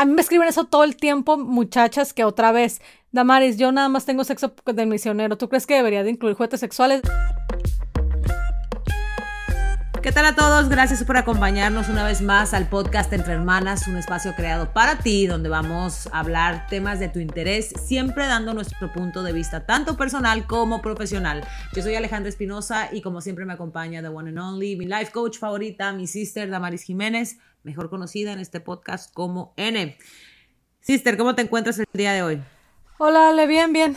a mí me escriben eso todo el tiempo, muchachas, que otra vez, Damaris, yo nada más tengo sexo del misionero. ¿Tú crees que debería de incluir juguetes sexuales? ¿Qué tal a todos? Gracias por acompañarnos una vez más al podcast Entre Hermanas, un espacio creado para ti donde vamos a hablar temas de tu interés, siempre dando nuestro punto de vista tanto personal como profesional. Yo soy Alejandra Espinosa y como siempre me acompaña The One and Only, mi life coach favorita, mi sister Damaris Jiménez, mejor conocida en este podcast como N. Sister, ¿cómo te encuentras el día de hoy? Hola, Ale, bien, bien.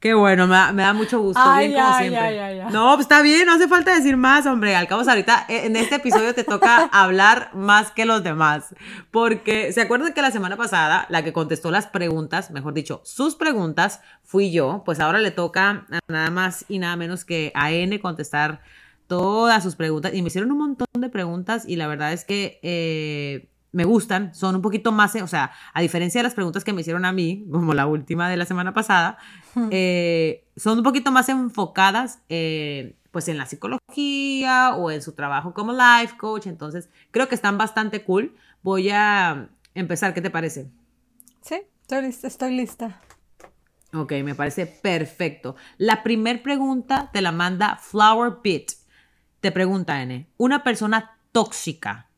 Qué bueno, me da, mucho gusto. bien como siempre. no, pues está bien, no hace falta decir más, hombre. Al cabo, ahorita eh, en este episodio te toca hablar más que los demás. Porque, ¿se acuerdan que la semana pasada la que contestó las preguntas, mejor dicho, sus preguntas, fui yo? Pues ahora le toca nada más y nada menos que a N contestar todas sus preguntas. Y me hicieron un montón de preguntas y la verdad es que eh, me gustan, son un poquito más, o sea, a diferencia de las preguntas que me hicieron a mí, como la última de la semana pasada, eh, son un poquito más enfocadas eh, pues en la psicología o en su trabajo como life coach, entonces creo que están bastante cool. Voy a empezar, ¿qué te parece? Sí, estoy lista, estoy lista. Ok, me parece perfecto. La primer pregunta te la manda Flower Pit. Te pregunta, N, ¿una persona tóxica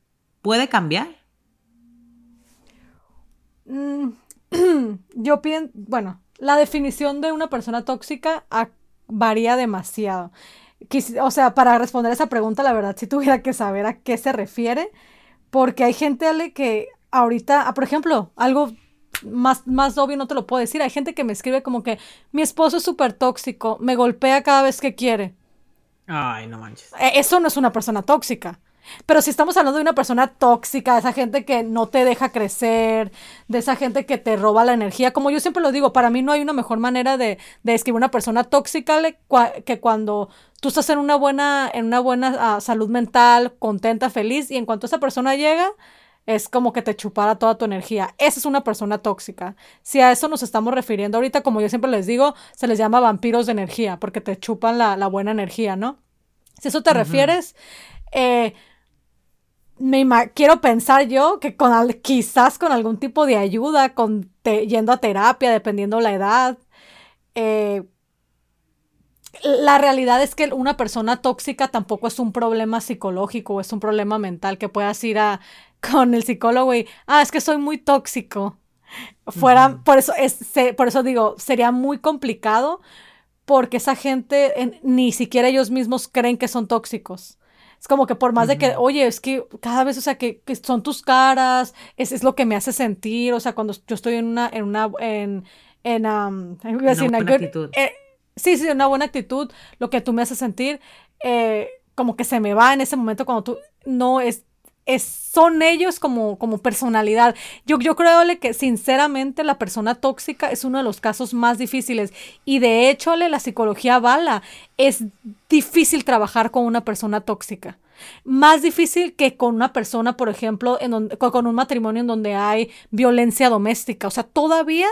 puede cambiar? Mm, yo pienso, bueno, la definición de una persona tóxica varía demasiado. o sea, para responder esa pregunta, la verdad, si tuviera que saber a qué se refiere, porque hay gente Ale, que ahorita, ah, por ejemplo, algo más, más obvio no te lo puedo decir, hay gente que me escribe como que mi esposo es súper tóxico, me golpea cada vez que quiere. Ay, no manches. E, eso no es una persona tóxica. Pero si estamos hablando de una persona tóxica, de esa gente que no te deja crecer, de esa gente que te roba la energía, como yo siempre lo digo, para mí no hay una mejor manera de, de describir una persona tóxica que cuando tú estás en una buena, en una buena ah, salud mental, contenta, feliz, y en cuanto esa persona llega, es como que te chupara toda tu energía. Esa es una persona tóxica. Si a eso nos estamos refiriendo ahorita, como yo siempre les digo, se les llama vampiros de energía, porque te chupan la, la buena energía, ¿no? Si a eso te refieres, eh, me quiero pensar yo que con quizás con algún tipo de ayuda, con yendo a terapia, dependiendo la edad. Eh, la realidad es que una persona tóxica tampoco es un problema psicológico, es un problema mental que puedas ir a con el psicólogo y, ah, es que soy muy tóxico. Fuera, por eso es, por eso digo, sería muy complicado porque esa gente ni siquiera ellos mismos creen que son tóxicos. Es como que por más de que, oye, es que cada vez, o sea, que, son tus caras, es, es, lo que me hace sentir, o sea, cuando yo estoy en una, en una, en, en, um, una buena actitud. Eh, sí, sí, una buena actitud, lo que tú me haces sentir, eh, como que se me va en ese momento cuando tú, no, es, son ellos como, como personalidad. Yo, yo creo que sinceramente la persona tóxica es uno de los casos más difíciles y de hecho la psicología bala. Es difícil trabajar con una persona tóxica. Más difícil que con una persona, por ejemplo, en con un matrimonio en donde hay violencia doméstica. O sea, todavía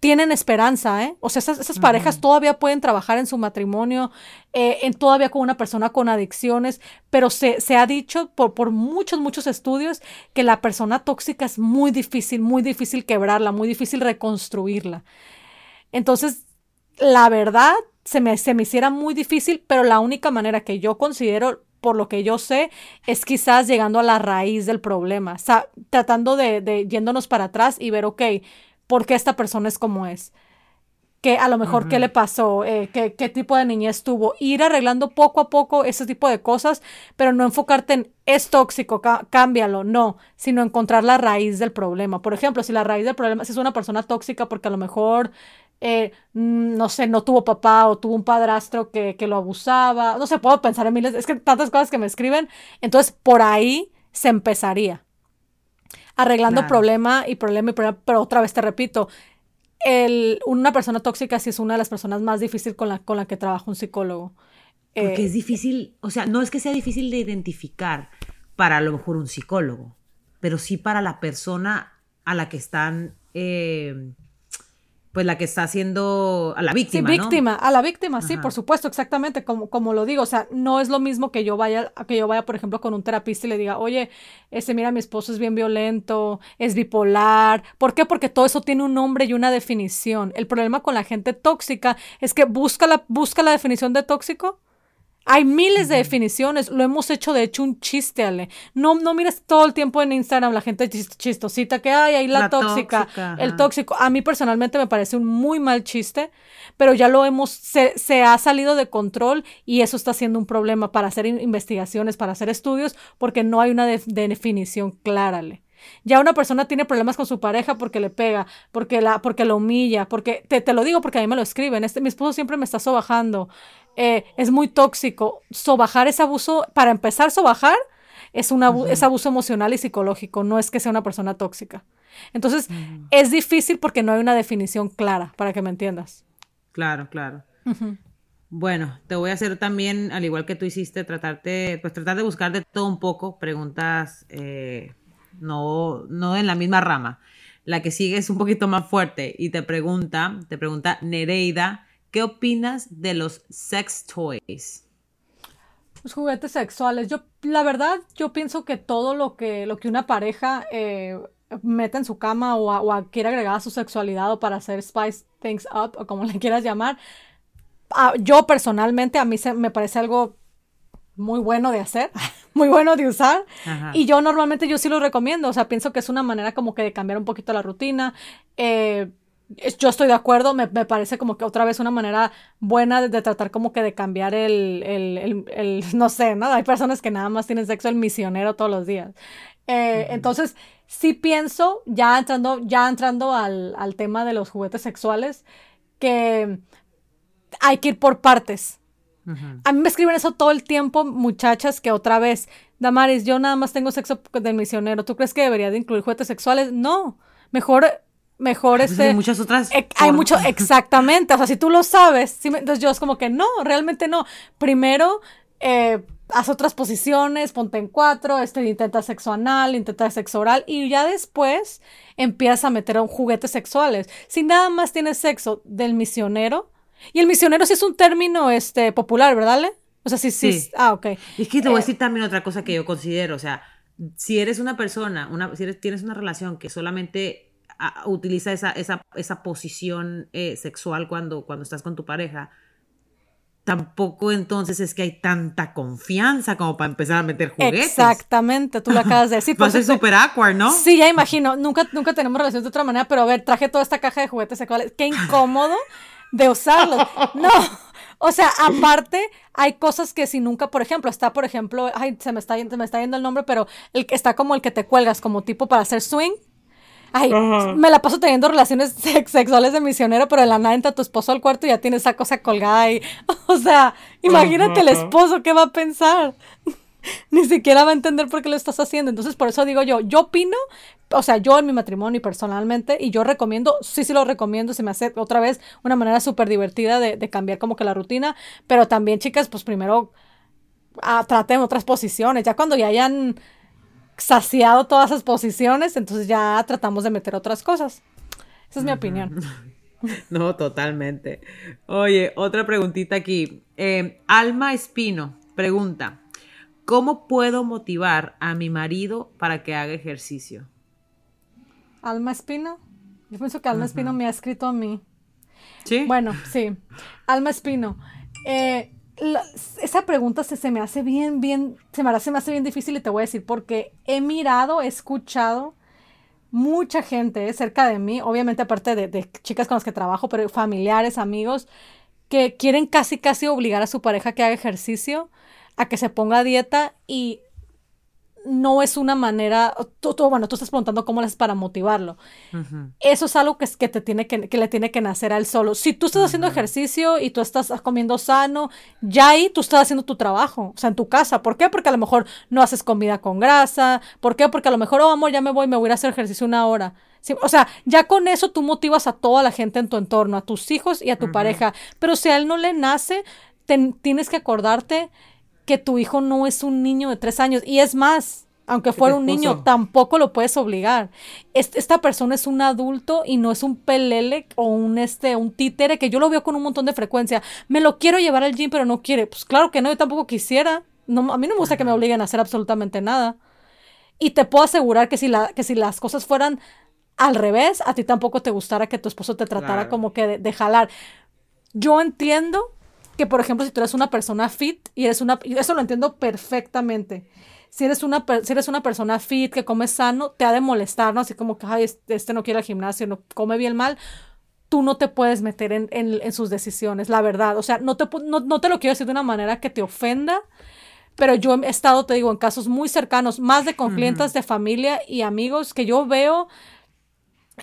tienen esperanza, ¿eh? O sea, esas, parejas todavía pueden trabajar en su matrimonio, eh, en, todavía con una persona con adicciones, pero se, se ha dicho por, por, muchos, muchos estudios que la persona tóxica es muy difícil, muy difícil quebrarla, muy difícil reconstruirla. Entonces, la verdad, se me, se me hiciera muy difícil, pero la única manera que yo considero por lo que yo sé, es quizás llegando a la raíz del problema, o sea, tratando de, de yéndonos para atrás y ver, ok, por qué esta persona es como es. Que a lo mejor qué le pasó, eh, qué, qué, tipo de niñez tuvo. Ir arreglando poco a poco ese tipo de cosas, pero no enfocarte en es tóxico, cámbialo, no, sino encontrar la raíz del problema. Por ejemplo, si la raíz del problema si es una persona tóxica porque a lo mejor, eh, mm, no sé, no tuvo papá o tuvo un padrastro que, que lo abusaba, no sé, puedo pensar en miles, es que tantas cosas que me escriben, entonces por ahí se empezaría arreglando problema y problema y problema, pero otra vez te repito, el, una persona tóxica sí es una de las personas más difíciles con la, con la que trabaja un psicólogo. Porque eh, es difícil, o sea, no es que sea difícil de identificar para a lo mejor un psicólogo, pero sí para la persona a la que están, eh, pues la que está haciendo a la víctima. Sí, víctima, a la víctima, sí, por supuesto, exactamente, como, como lo digo, o sea, no es lo mismo que yo vaya, que yo vaya, por ejemplo, con un terapista y le diga, oye, este, mira, mi esposo es bien violento, es bipolar. ¿Por qué? Porque todo eso tiene un nombre y una definición. El problema con la gente tóxica es que busca la, busca la definición de tóxico hay miles de definiciones, lo hemos hecho de hecho un chiste, Ale. No, no mires todo el tiempo en Instagram la gente chistosita que hay ahí la, tóxica, el tóxico. A mí personalmente me parece un muy mal chiste, pero ya lo hemos, se, se ha salido de control y eso está siendo un problema para hacer investigaciones, para hacer estudios, porque no hay una definición clara, Ale. Ya una persona tiene problemas con su pareja porque le pega, porque la, porque lo humilla, porque te, te lo digo porque a mí me lo escriben. Este, mi esposo siempre me está sobajando. Eh, es muy tóxico. Sobajar es abuso. Para empezar, sobajar es, un es abuso emocional y psicológico. No es que sea una persona tóxica. Entonces, es difícil porque no hay una definición clara, para que me entiendas. Claro, claro. Bueno, te voy a hacer también, al igual que tú hiciste, tratarte, pues tratar de buscar de todo un poco, preguntas eh, no, no en la misma rama. La que sigue es un poquito más fuerte y te pregunta, te pregunta Nereida, ¿qué opinas de los sex toys? Los juguetes sexuales. Yo, la verdad, yo pienso que todo lo que, lo que una pareja eh, mete en su cama o, o, quiere agregar a su sexualidad o para hacer spice things up o como le quieras llamar, yo personalmente a mí se, me parece algo muy bueno de hacer, muy bueno de usar. Y yo normalmente yo sí lo recomiendo, o sea, pienso que es una manera como que de cambiar un poquito la rutina. Eh, yo estoy de acuerdo, me, parece como que otra vez una manera buena de, tratar como que de cambiar el, el, el, no sé, ¿no? Hay personas que nada más tienen sexo el misionero todos los días. Eh, entonces, sí pienso, ya entrando, ya entrando al, al tema de los juguetes sexuales, que hay que ir por partes. A mí me escriben eso todo el tiempo, muchachas, que otra vez, Damaris, yo nada más tengo sexo del misionero. ¿Tú crees que debería de incluir juguetes sexuales? No. Mejor, mejor este. Hay muchas otras. hay mucho, exactamente. O sea, si tú lo sabes, entonces yo es como que no, realmente no. Primero, eh, haz otras posiciones, ponte en cuatro, este, intenta sexo anal, intenta sexo oral y ya después empiezas a meter juguetes sexuales. Si nada más tienes sexo del misionero, y el misionero sí es un término este, popular, ¿verdad, Le? O sea, sí, sí. Ah, ok. Y es que te voy a eh, decir también otra cosa que yo considero, o sea, si eres una persona, una, si eres, tienes una relación que solamente utiliza esa, esa, esa posición eh, sexual cuando, cuando estás con tu pareja, tampoco entonces es que hay tanta confianza como para empezar a meter juguetes. Exactamente, tú lo acabas de decir. Va a ser súper awkward, ¿no? Sí, ya imagino. Nunca, nunca tenemos relaciones de otra manera, pero a ver, traje toda esta caja de juguetes sexuales. Qué incómodo de usarlos. No. O sea, aparte, hay cosas que si nunca, por ejemplo, está, por ejemplo, ay, se me está, se me está yendo el nombre, pero el que está como el que te cuelgas, como tipo para hacer swing. Ay, me la paso teniendo relaciones sexuales de misionero, pero en la nada entra tu esposo al cuarto y ya tiene esa cosa colgada ahí. O sea, imagínate el esposo, ¿qué va a pensar? Ni siquiera va a entender por qué lo estás haciendo. Entonces, por eso digo yo, yo opino o sea, yo en mi matrimonio y personalmente, y yo recomiendo, sí, sí lo recomiendo, se me hace otra vez una manera súper divertida de, cambiar como que la rutina, pero también, chicas, pues primero ah, traten otras posiciones, ya cuando ya hayan saciado todas esas posiciones, entonces ya tratamos de meter otras cosas. Esa es mi opinión. No, totalmente. Oye, otra preguntita aquí. Eh, Alma Espino pregunta, ¿cómo puedo motivar a mi marido para que haga ejercicio? Alma Espino. Yo pienso que Alma Espino me ha escrito a mí. Sí. Bueno, sí. Alma Espino. Eh, esa pregunta se, me hace bien, bien, se me, hace, me bien difícil y te voy a decir porque he mirado, he escuchado mucha gente cerca de mí, obviamente aparte de, de, chicas con las que trabajo, pero familiares, amigos, que quieren casi, casi obligar a su pareja que haga ejercicio, a que se ponga a dieta y no es una manera, tú, bueno, tú estás preguntando cómo le haces para motivarlo. Eso es algo que, que, te tiene que, le tiene que nacer a él solo. Si tú estás haciendo ejercicio y tú estás comiendo sano, ya ahí tú estás haciendo tu trabajo, o sea, en tu casa. ¿Por qué? Porque a lo mejor no haces comida con grasa. ¿Por qué? Porque a lo mejor, oh, amor, ya me voy, me voy a hacer ejercicio una hora. o sea, ya con eso tú motivas a toda la gente en tu entorno, a tus hijos y a tu pareja. Pero si a él no le nace, tienes que acordarte que tu hijo no es un niño de tres años. Y es más, aunque fuera un niño, tampoco lo puedes obligar. esta persona es un adulto y no es un pelele o un, este, un títere que yo lo veo con un montón de frecuencia. Me lo quiero llevar al gym, pero no quiere. Pues claro que no, yo tampoco quisiera. No, a mí no me gusta que me obliguen a hacer absolutamente nada. Y te puedo asegurar que si, la, que si las cosas fueran al revés, a ti tampoco te gustara que tu esposo te tratara como que de, jalar. Yo entiendo que, por ejemplo, si tú eres una persona fit y eres una, y eso lo entiendo perfectamente. Si eres, una, si eres una persona fit, que come sano, te ha de molestar, ¿no? Así como que, ay, este, este no quiere al gimnasio, no come bien mal. Tú no te puedes meter en, en, sus decisiones, la verdad. O sea, no te, no, no te lo quiero decir de una manera que te ofenda, pero yo he estado, te digo, en casos muy cercanos, más de con clientes de familia y amigos, que yo veo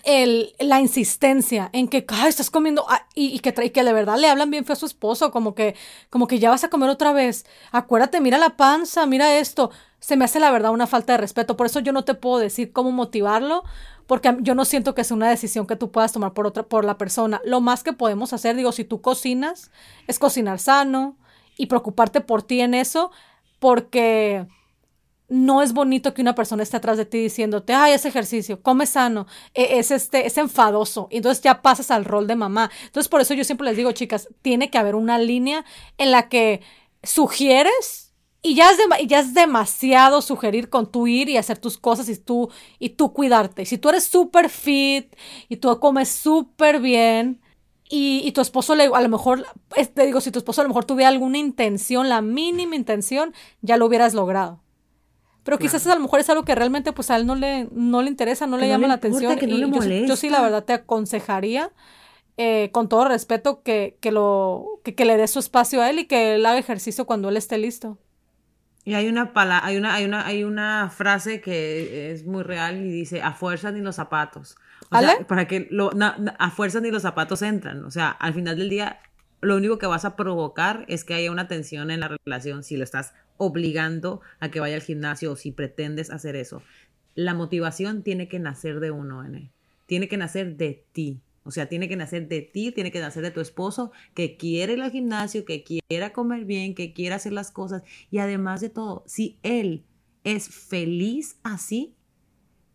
el, la insistencia en que Ay, estás comiendo ah, y, que, y que de verdad le hablan bien feo a su esposo, como que, como que ya vas a comer otra vez. Acuérdate, mira la panza, mira esto. Se me hace la verdad una falta de respeto. Por eso yo no te puedo decir cómo motivarlo, porque yo no siento que sea una decisión que tú puedas tomar por otra, por la persona. Lo más que podemos hacer, digo, si tú cocinas, es cocinar sano y preocuparte por ti en eso, porque no es bonito que una persona esté atrás de ti diciéndote, ay, ese ejercicio, come sano, e, es, este, es enfadoso. Y entonces ya pasas al rol de mamá. Entonces, por eso yo siempre les digo, chicas, tiene que haber una línea en la que sugieres y ya es, ya es demasiado sugerir con tu ir y hacer tus cosas y tú, y tú cuidarte. Si tú eres súper fit y tú comes súper bien, y, tu esposo le, a lo mejor, te digo, si tu esposo a lo mejor tuviera alguna intención, la mínima intención, ya lo hubieras logrado. Pero quizás a lo mejor es algo que realmente pues a él no le, no le interesa, no le llama la atención. y yo, sí la verdad te aconsejaría, eh, con todo respeto, que, que lo, que, le dé su espacio a él y que él haga ejercicio cuando él esté listo. Y hay una, pala hay, una, hay, una, hay una frase que es muy real y dice, a fuerza ni los zapatos. O sea, para que lo, a fuerza ni los zapatos entran. O sea, al final del día, lo único que vas a provocar es que haya una tensión en la relación si lo estás obligando a que vaya al gimnasio o si pretendes hacer eso. La motivación tiene que nacer de uno, N. Tiene que nacer de ti. O sea, tiene que nacer de ti, tiene que nacer de tu esposo que quiere ir al gimnasio, que quiera comer bien, que quiera hacer las cosas. Y además de todo, si él es feliz así,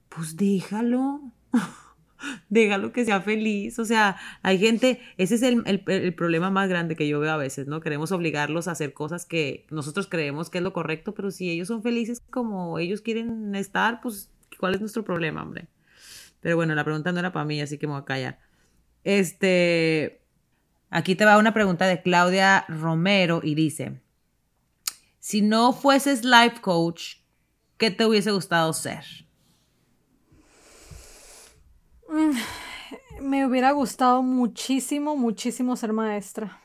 pues déjalo. déjalo que sea feliz. O sea, hay gente, ese es el, problema más grande que yo veo a veces, ¿no? Queremos obligarlos a hacer cosas que nosotros creemos que es lo correcto, pero si ellos son felices como ellos quieren estar, pues, ¿cuál es nuestro problema, hombre? Pero bueno, la pregunta no era para mí, así que me voy a callar. Este, aquí te va una pregunta de Claudia Romero y dice, si no fueses life coach, ¿qué te hubiese gustado ser? Mm, me hubiera gustado muchísimo, muchísimo ser maestra.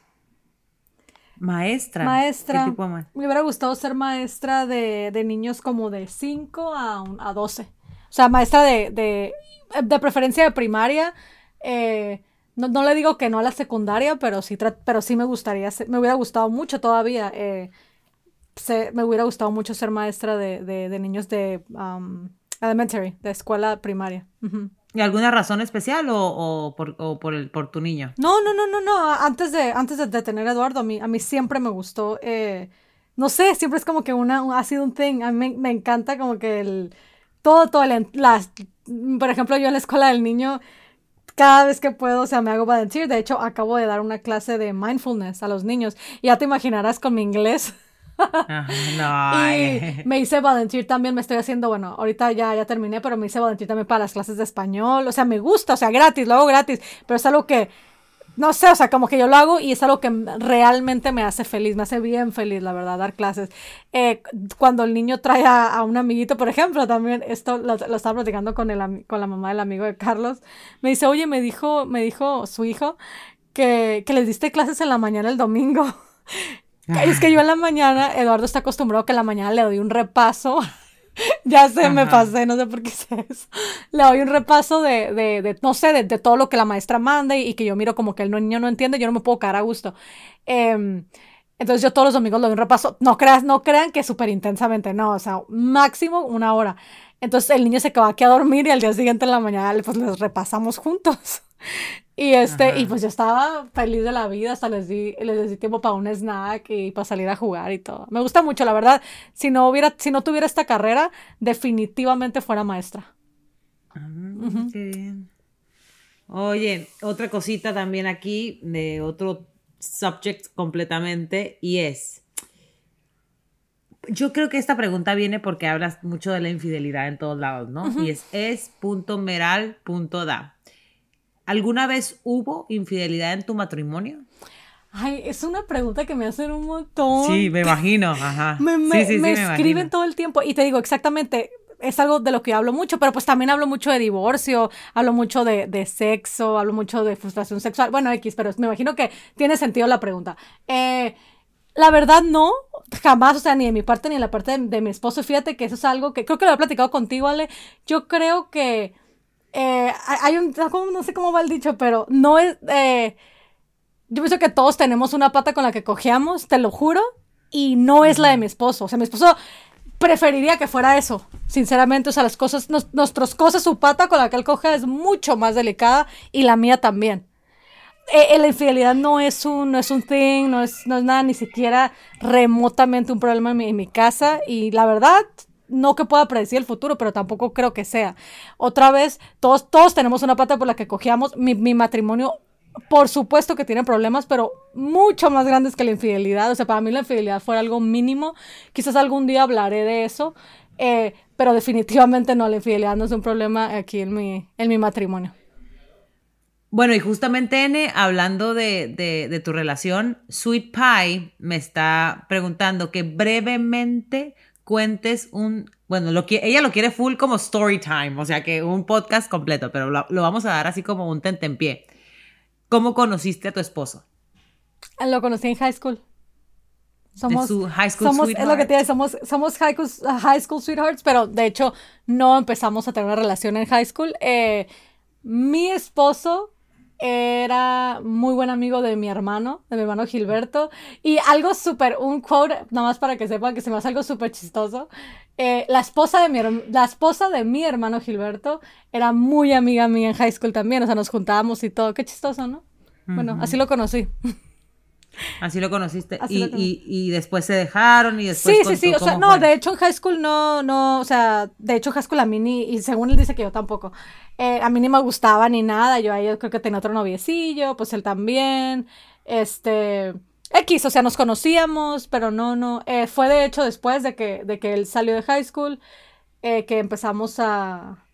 Maestra. Maestra. Me hubiera gustado ser maestra de, niños como de 5 a, a 12. O sea, maestra de, de, preferencia de primaria. Eh, no, le digo que no a la secundaria, pero sí, pero sí me gustaría, me hubiera gustado mucho todavía. Eh, me hubiera gustado mucho ser maestra de, niños de um, elementary, de escuela primaria. ¿Y alguna razón especial o, por, por, el, por tu niño? No, no, no, no, no. Antes de, antes de, tener a Eduardo, a mí, a mí siempre me gustó. Eh, no sé, siempre es como que una, ha sido un thing. A mí me, encanta como que el. Todo, todo, el, por ejemplo, yo en la escuela del niño, cada vez que puedo, o sea, me hago volunteer. De hecho, acabo de dar una clase de mindfulness a los niños. Ya te imaginarás con mi inglés. No. y me hice volunteer también, me estoy haciendo, bueno, ahorita ya, ya terminé, pero me hice volunteer también para las clases de español. O sea, me gusta, o sea, gratis, lo hago gratis, pero es algo que, no sé, o sea, como que yo lo hago y es algo que realmente me hace feliz, me hace bien feliz, la verdad, dar clases. Eh, cuando el niño trae a, un amiguito, por ejemplo, también esto lo, estaba platicando con, el, con la mamá del amigo de Carlos, me dice, oye, me dijo, me dijo su hijo que, que les diste clases en la mañana el domingo. Es que yo en la mañana, Eduardo está acostumbrado que en la mañana le doy un repaso. ya sé, me pasé, no sé por qué sé eso. Le doy un repaso de, de, de no sé, de, de, todo lo que la maestra manda y, que yo miro como que el niño no entiende, yo no me puedo quedar a gusto. Em, entonces yo todos los domingos le doy un repaso. No, creas, no crean que súper intensamente, no, o sea, máximo una hora. Entonces el niño se queda aquí a dormir y al día siguiente en la mañana pues les repasamos juntos. Y este, y pues yo estaba feliz de la vida, hasta les di, les di tiempo para un snack y para salir a jugar y todo. Me gusta mucho, la verdad. Si no hubiera, si no tuviera esta carrera, definitivamente fuera maestra. Ah, qué bien. Oye, otra cosita también aquí de otro subject completamente y es yo creo que esta pregunta viene porque hablas mucho de la infidelidad en todos lados, ¿no? Y es es.meral.da. ¿Alguna vez hubo infidelidad en tu matrimonio? Ay, es una pregunta que me hacen un montón. Sí, me imagino, ajá. Me, me, escriben todo el tiempo y te digo exactamente, es algo de lo que hablo mucho, pero pues también hablo mucho de divorcio, hablo mucho de, de sexo, hablo mucho de frustración sexual. Bueno, X, pero me imagino que tiene sentido la pregunta. Eh, la verdad no, jamás, o sea, ni de mi parte ni de la parte de, mi esposo. Fíjate que eso es algo que creo que lo he platicado contigo, Ale. Yo creo que eh, hay un, no sé cómo va el dicho, pero no es, eh, yo pienso que todos tenemos una pata con la que cojeamos, te lo juro, y no es la de mi esposo. O sea, mi esposo preferiría que fuera eso, sinceramente. O sea, las cosas, nuestras cosas, su pata con la que él coge es mucho más delicada y la mía también. Eh, eh, la infidelidad no es un, no es un thing, no es, no es nada ni siquiera remotamente un problema en mi, casa y la verdad no que pueda predecir el futuro, pero tampoco creo que sea. Otra vez, todos, todos tenemos una pata por la que cogíamos. Mi, mi, matrimonio, por supuesto que tiene problemas, pero mucho más grandes que la infidelidad. O sea, para mí la infidelidad fue algo mínimo. Quizás algún día hablaré de eso, eh, pero definitivamente no, la infidelidad no es un problema aquí en mi, en mi matrimonio. Bueno, y justamente, N, hablando de, de, tu relación, Sweet Pie me está preguntando que brevemente cuentes un, bueno, lo que, ella lo quiere full como story time, o sea que un podcast completo, pero lo, vamos a dar así como un tentempié. ¿Cómo conociste a tu esposo? Lo conocí en high school. Somos, high school somos es lo que te somos, somos high, school, sweethearts, pero de hecho no empezamos a tener una relación en high school. Eh, mi esposo era muy buen amigo de mi hermano, de mi hermano Gilberto. Y algo súper, un quote, nada más para que sepan que se me hace algo súper chistoso. Eh, la, esposa de mi, la esposa de mi hermano Gilberto era muy amiga mía en high school también. O sea, nos juntábamos y todo. Qué chistoso, ¿no? Bueno, así lo conocí. Así lo conociste. y, y, después se dejaron y después. Sí, sí, sí. O sea, no, de hecho en high school no, no, o sea, de hecho en high school a mí ni, y según él dice que yo tampoco, eh, a mí ni me gustaba ni nada. Yo ahí creo que tenía otro noviecillo, pues él también. Este. X, o sea, nos conocíamos, pero no, no. Eh, fue de hecho después de que, de que él salió de high school eh, que empezamos a.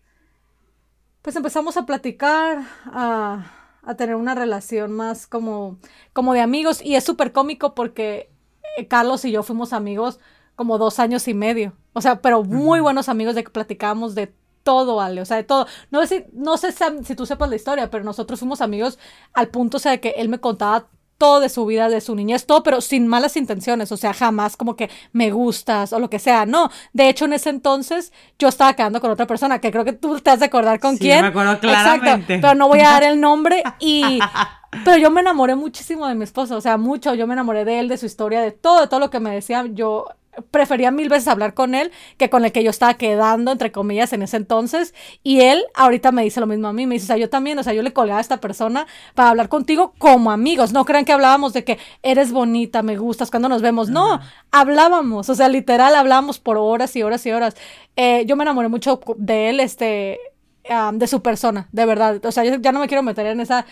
Pues empezamos a platicar, a a tener una relación más como, como de amigos. Y es súper cómico porque eh, Carlos y yo fuimos amigos como dos años y medio. O sea, pero muy buenos amigos de que platicábamos de todo, Ale, o sea, de todo. No sé, si, no sé si, tú sepas la historia, pero nosotros fuimos amigos al punto, o sea, de que él me contaba todo de su vida, de su niñez, todo, pero sin malas intenciones, o sea, jamás como que me gustas o lo que sea, no. De hecho, en ese entonces yo estaba quedando con otra persona, que creo que tú te has de acordar con sí, quién. me acuerdo claramente. Exacto, pero no voy a dar el nombre y... Pero yo me enamoré muchísimo de mi esposo, o sea, mucho, yo me enamoré de él, de su historia, de todo, de todo lo que me decía, yo prefería mil veces hablar con él que con el que yo estaba quedando, entre comillas, en ese entonces. Y él ahorita me dice lo mismo a mí. Me dice, o sea, yo también, o sea, yo le colgaba a esta persona para hablar contigo como amigos. No crean que hablábamos de que eres bonita, me gustas, cuando nos vemos. No, hablábamos, o sea, literal hablábamos por horas y horas y horas. Eh, yo me enamoré mucho de él, este, de su persona, de verdad. O sea, yo ya no me quiero meter en esa...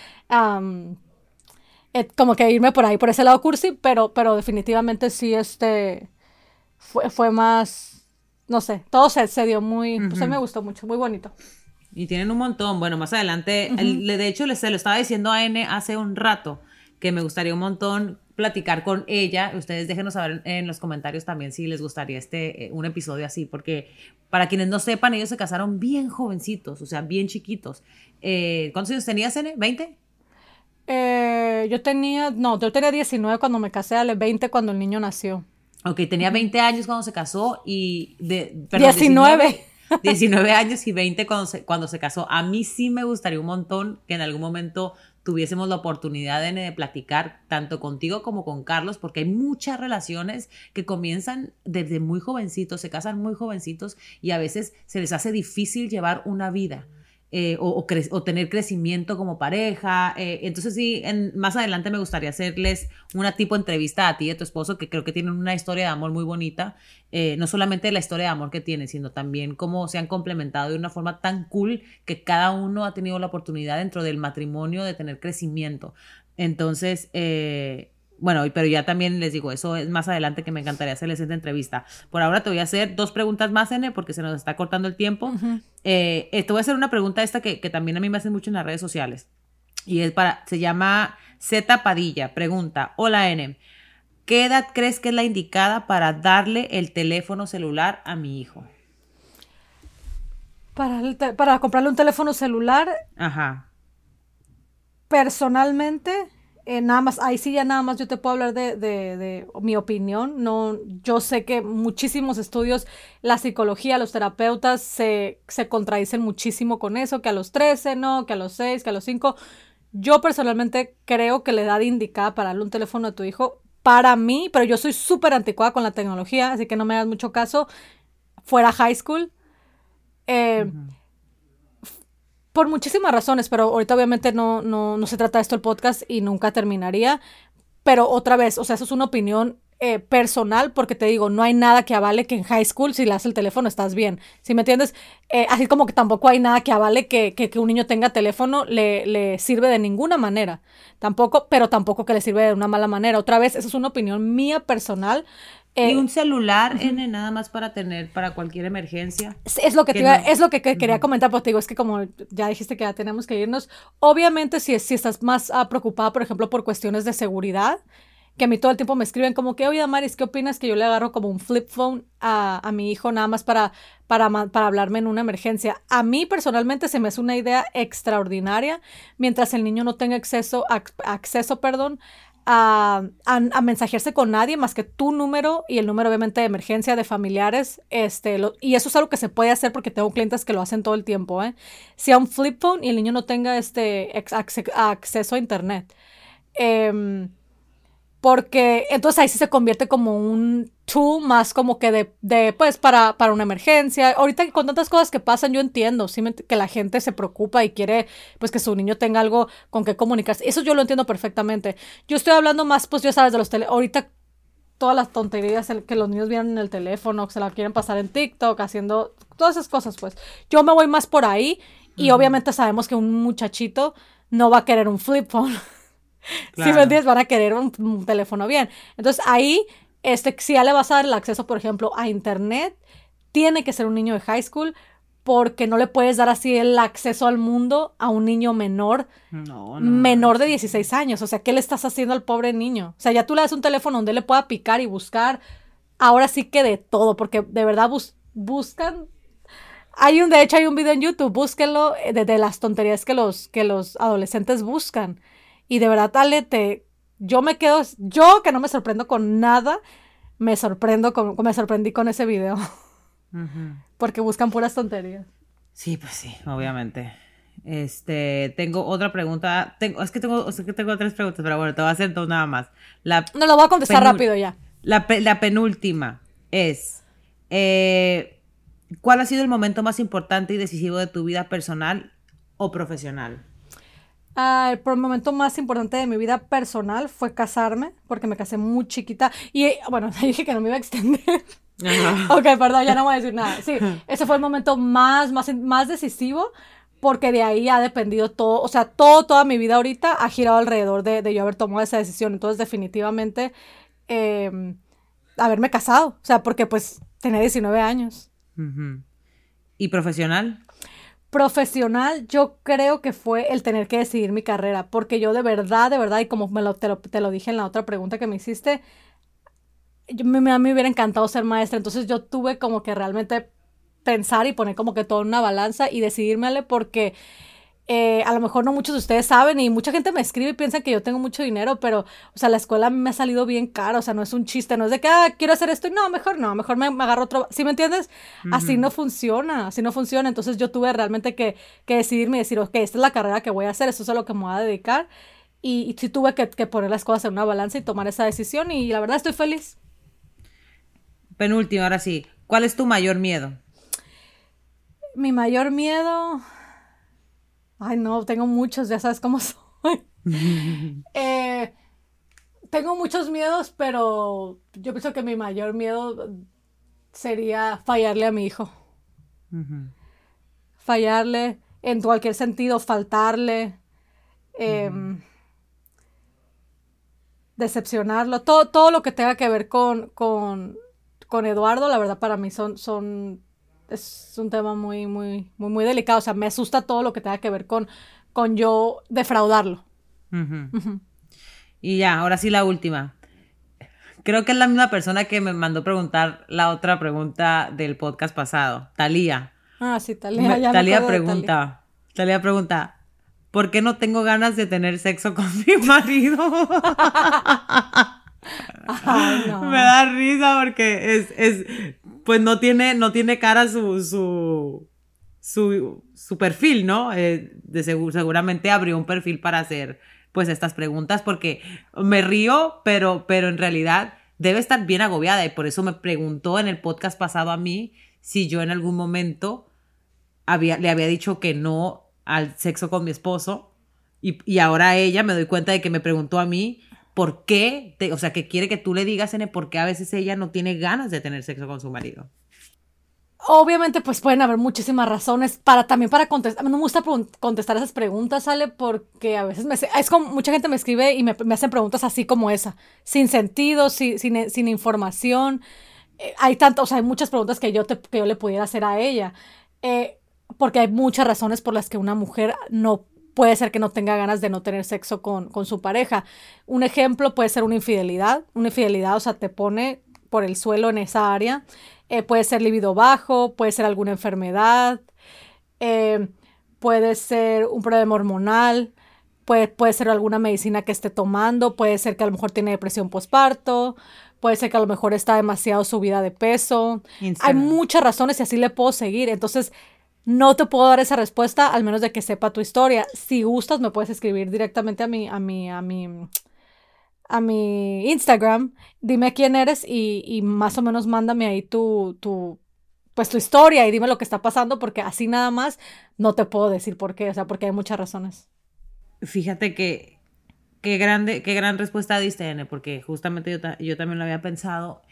Eh, como que irme por ahí, por ese lado cursi, pero, pero definitivamente sí, este fue, fue más, no sé, todo se, se dio muy, pues a mí me gustó mucho, muy bonito. Y tienen un montón, bueno, más adelante, de hecho, se lo estaba diciendo a N hace un rato, que me gustaría un montón platicar con ella. Ustedes déjenos saber en los comentarios también si les gustaría este, eh, un episodio así, porque para quienes no sepan, ellos se casaron bien jovencitos, o sea, bien chiquitos. Eh, ¿Cuántos años tenías, N? ¿20? Eh, yo tenía, no, yo tenía 19 cuando me casé, a 20 cuando el niño nació. Ok, tenía 20 años cuando se casó y... De, 19. 19. años y 20 cuando se, cuando se casó. A mí sí me gustaría un montón que en algún momento tuviésemos la oportunidad de, de, platicar tanto contigo como con Carlos, porque hay muchas relaciones que comienzan desde muy jovencitos, se casan muy jovencitos y a veces se les hace difícil llevar una vida. Eh, o, tener crecimiento como pareja. Eh, entonces sí, más adelante me gustaría hacerles una tipo entrevista a ti y a tu esposo, que creo que tienen una historia de amor muy bonita. Eh, no solamente la historia de amor que tienen, sino también cómo se han complementado de una forma tan cool que cada uno ha tenido la oportunidad dentro del matrimonio de tener crecimiento. Entonces, bueno, pero ya también les digo, eso es más adelante que me encantaría hacerles esta entrevista. Por ahora te voy a hacer dos preguntas más, N, porque se nos está cortando el tiempo. Eh, eh, te voy a hacer una pregunta esta que, también a mí me hacen mucho en las redes sociales. Y es para, se llama Z Padilla. Pregunta, hola N, ¿qué edad crees que es la indicada para darle el teléfono celular a mi hijo? Para, para comprarle un teléfono celular. Ajá. Personalmente, eh, nada más, ahí sí ya nada más yo te puedo hablar de, de, mi opinión. No, yo sé que muchísimos estudios, la psicología, los terapeutas se, se contradicen muchísimo con eso, que a los 13, no, que a los 6, que a los 5. Yo personalmente creo que la edad indicada para darle un teléfono a tu hijo, para mí, pero yo soy súper anticuada con la tecnología, así que no me hagas mucho caso, fuera high school. Eh, por muchísimas razones, pero ahorita obviamente no, no, no se trata de esto el podcast y nunca terminaría. Pero otra vez, o sea, eso es una opinión eh, personal, porque te digo, no hay nada que avale que en high school, si le das el teléfono, estás bien. ¿Sí me entiendes? Eh, así como que tampoco hay nada que avale que, que, un niño tenga teléfono, le, le, sirve de ninguna manera. Tampoco, pero tampoco que le sirve de una mala manera. Otra vez, esa es una opinión mía personal. ¿Y eh, un celular, N, nada más para tener, para cualquier emergencia? Es lo que, es lo que, quería comentar, porque digo, es que como ya dijiste que ya tenemos que irnos, obviamente si, si estás más uh, preocupada, por ejemplo, por cuestiones de seguridad, que a mí todo el tiempo me escriben como que, oye, Maris, ¿qué opinas que yo le agarro como un flip phone a, a mi hijo nada más para, para, para, hablarme en una emergencia? A mí personalmente se me hace una idea extraordinaria mientras el niño no tenga acceso, acceso perdón, a, a, mensajearse con nadie más que tu número y el número obviamente de emergencia de familiares. Este, y eso es algo que se puede hacer porque tengo clientes que lo hacen todo el tiempo. ¿eh? Sea un flip phone y el niño no tenga este acceso a internet. Eh, porque entonces ahí sí se convierte como un tool más como que de, de pues para, para una emergencia. Ahorita con tantas cosas que pasan yo entiendo ¿sí? que la gente se preocupa y quiere pues que su niño tenga algo con que comunicarse. Eso yo lo entiendo perfectamente. Yo estoy hablando más pues ya sabes de los tele ahorita todas las tonterías que los niños vienen en el teléfono, que se la quieren pasar en TikTok, haciendo todas esas cosas pues. Yo me voy más por ahí y obviamente sabemos que un muchachito no va a querer un flip phone. Si me entiendes, van a querer un, teléfono bien. Entonces ahí, este, si ya le vas a dar el acceso, por ejemplo, a internet, tiene que ser un niño de high school porque no le puedes dar así el acceso al mundo a un niño menor, menor de 16 años. O sea, ¿qué le estás haciendo al pobre niño? O sea, ya tú le das un teléfono donde le pueda picar y buscar. Ahora sí que de todo, porque de verdad buscan hay un, de hecho, hay un video en YouTube, búsquenlo, eh, de, de, las tonterías que los, que los adolescentes buscan. Y de verdad, Ale, te, yo me quedo, yo que no me sorprendo con nada, me sorprendo con, me sorprendí con ese video. Porque buscan puras tonterías. Sí, pues sí, obviamente. Este, tengo otra pregunta. Tengo, es que tengo, es que tengo tres preguntas, pero bueno, te voy a hacer dos nada más. La no lo voy a contestar rápido ya. La, la penúltima es: eh, ¿Cuál ha sido el momento más importante y decisivo de tu vida personal o profesional? Ah, el momento más importante de mi vida personal fue casarme, porque me casé muy chiquita. Y bueno, dije que no me iba a extender. ok, perdón, ya no voy a decir nada. Sí, ese fue el momento más, más, más decisivo, porque de ahí ha dependido todo, o sea, todo, toda mi vida ahorita ha girado alrededor de, de yo haber tomado esa decisión. Entonces, definitivamente, em, haberme casado, o sea, porque pues tenía 19 años. ¿Y profesional? Profesional yo creo que fue el tener que decidir mi carrera, porque yo de verdad, de verdad, y como me lo, te, lo, dije en la otra pregunta que me hiciste, yo, a mí me hubiera encantado ser maestra, entonces yo tuve como que realmente pensar y poner como que todo en una balanza y decidirme porque eh, a lo mejor no muchos de ustedes saben y mucha gente me escribe y piensa que yo tengo mucho dinero, pero, o sea, la escuela me ha salido bien caro, o sea, no es un chiste, no es de que, ah, quiero hacer esto y no, mejor no, mejor me, agarro otro, ¿sí me entiendes? Así no funciona, así no funciona, entonces yo tuve realmente que, que decidirme y decir, ok, esta es la carrera que voy a hacer, esto es a lo que me voy a dedicar y, sí tuve que, que poner las cosas en una balanza y tomar esa decisión y la verdad estoy feliz. Penúltimo, ahora sí, ¿cuál es tu mayor miedo? Mi mayor miedo Ay, no, tengo muchos, ya sabes cómo soy. eh, tengo muchos miedos, pero yo pienso que mi mayor miedo sería fallarle a mi hijo. Fallarle en cualquier sentido, faltarle, em, decepcionarlo, todo, todo lo que tenga que ver con, con, con, Eduardo, la verdad para mí son, son, es un tema muy, muy, muy, muy delicado. O sea, me asusta todo lo que tenga que ver con, con yo defraudarlo. Y ya, ahora sí la última. Creo que es la misma persona que me mandó preguntar la otra pregunta del podcast pasado, Talía. Ah, sí, Talía. Ya Talía pregunta, Talía pregunta, ¿por qué no tengo ganas de tener sexo con mi marido? Me da risa porque es, es, pues no tiene, no tiene cara su, su, su, su perfil, ¿no? Eh, de seguramente abrió un perfil para hacer pues estas preguntas porque me río, pero, pero en realidad debe estar bien agobiada y por eso me preguntó en el podcast pasado a mí si yo en algún momento había, le había dicho que no al sexo con mi esposo y, y ahora ella me doy cuenta de que me preguntó a mí por qué, o sea, que quiere que tú le digas, N, por qué a veces ella no tiene ganas de tener sexo con su marido. Obviamente, pues pueden haber muchísimas razones para también para contestar. No me gusta contestar esas preguntas, sale porque a veces me es como mucha gente me escribe y me, hacen preguntas así como esa, sin sentido, sin, sin, información. Eh, hay tanto, o sea, hay muchas preguntas que yo, te, que yo le pudiera hacer a ella, eh, porque hay muchas razones por las que una mujer no puede ser que no tenga ganas de no tener sexo con, con su pareja. Un ejemplo puede ser una infidelidad. Una infidelidad, o sea, te pone por el suelo en esa área. Eh, puede ser libido bajo, puede ser alguna enfermedad, eh, puede ser un problema hormonal, puede, puede ser alguna medicina que esté tomando, puede ser que a lo mejor tiene depresión postparto, puede ser que a lo mejor está demasiado subida de peso. Hay muchas razones y así le puedo seguir. Entonces, no te puedo dar esa respuesta al menos de que sepa tu historia. Si gustas, me puedes escribir directamente a mi, a mi, a mi a mi Instagram, dime quién eres y, más o menos mándame ahí tu, tu, pues tu historia y dime lo que está pasando porque así nada más no te puedo decir por qué, o sea, porque hay muchas razones. Fíjate que qué grande, qué gran respuesta diste, N, porque justamente yo, yo, también lo había pensado,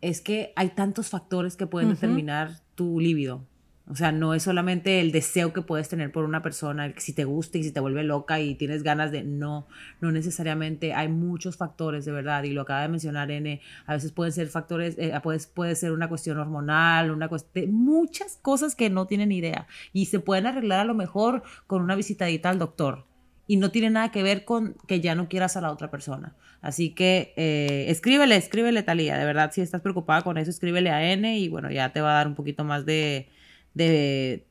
es que hay tantos factores que pueden determinar tu líbido. O sea, no es solamente el deseo que puedes tener por una persona, si te gusta y si te vuelve loca y tienes ganas de... No, no necesariamente. Hay muchos factores, de verdad, y lo acaba de mencionar N. A veces pueden ser factores, eh, puede, ser una cuestión hormonal, una cuestión... Muchas cosas que no tienen idea. Y se pueden arreglar a lo mejor con una visitadita al doctor. Y no tiene nada que ver con que ya no quieras a la otra persona. Así que eh, escríbele, escríbele, Talía. De verdad, si estás preocupada con eso, escríbele a N y bueno, ya te va a dar un poquito más de de,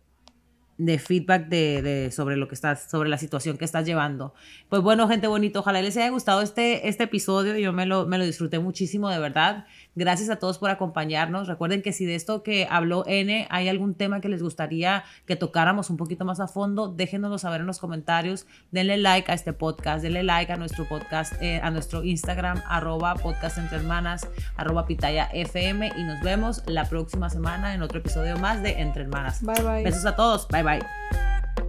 de feedback de, de, sobre lo que estás, sobre la situación que estás llevando. Pues bueno, gente bonito, ojalá les haya gustado este, este episodio. Yo me lo, me lo disfruté muchísimo, de verdad. Gracias a todos por acompañarnos. Recuerden que si de esto que habló N hay algún tema que les gustaría que tocáramos un poquito más a fondo, déjenoslo saber en los comentarios. Denle like a este podcast, denle like a nuestro podcast, eh, a nuestro Instagram, arroba podcast entre hermanas, arroba pitaya FM y nos vemos la próxima semana en otro episodio más de Entre Hermanas. Bye bye. Besos a todos. Bye bye.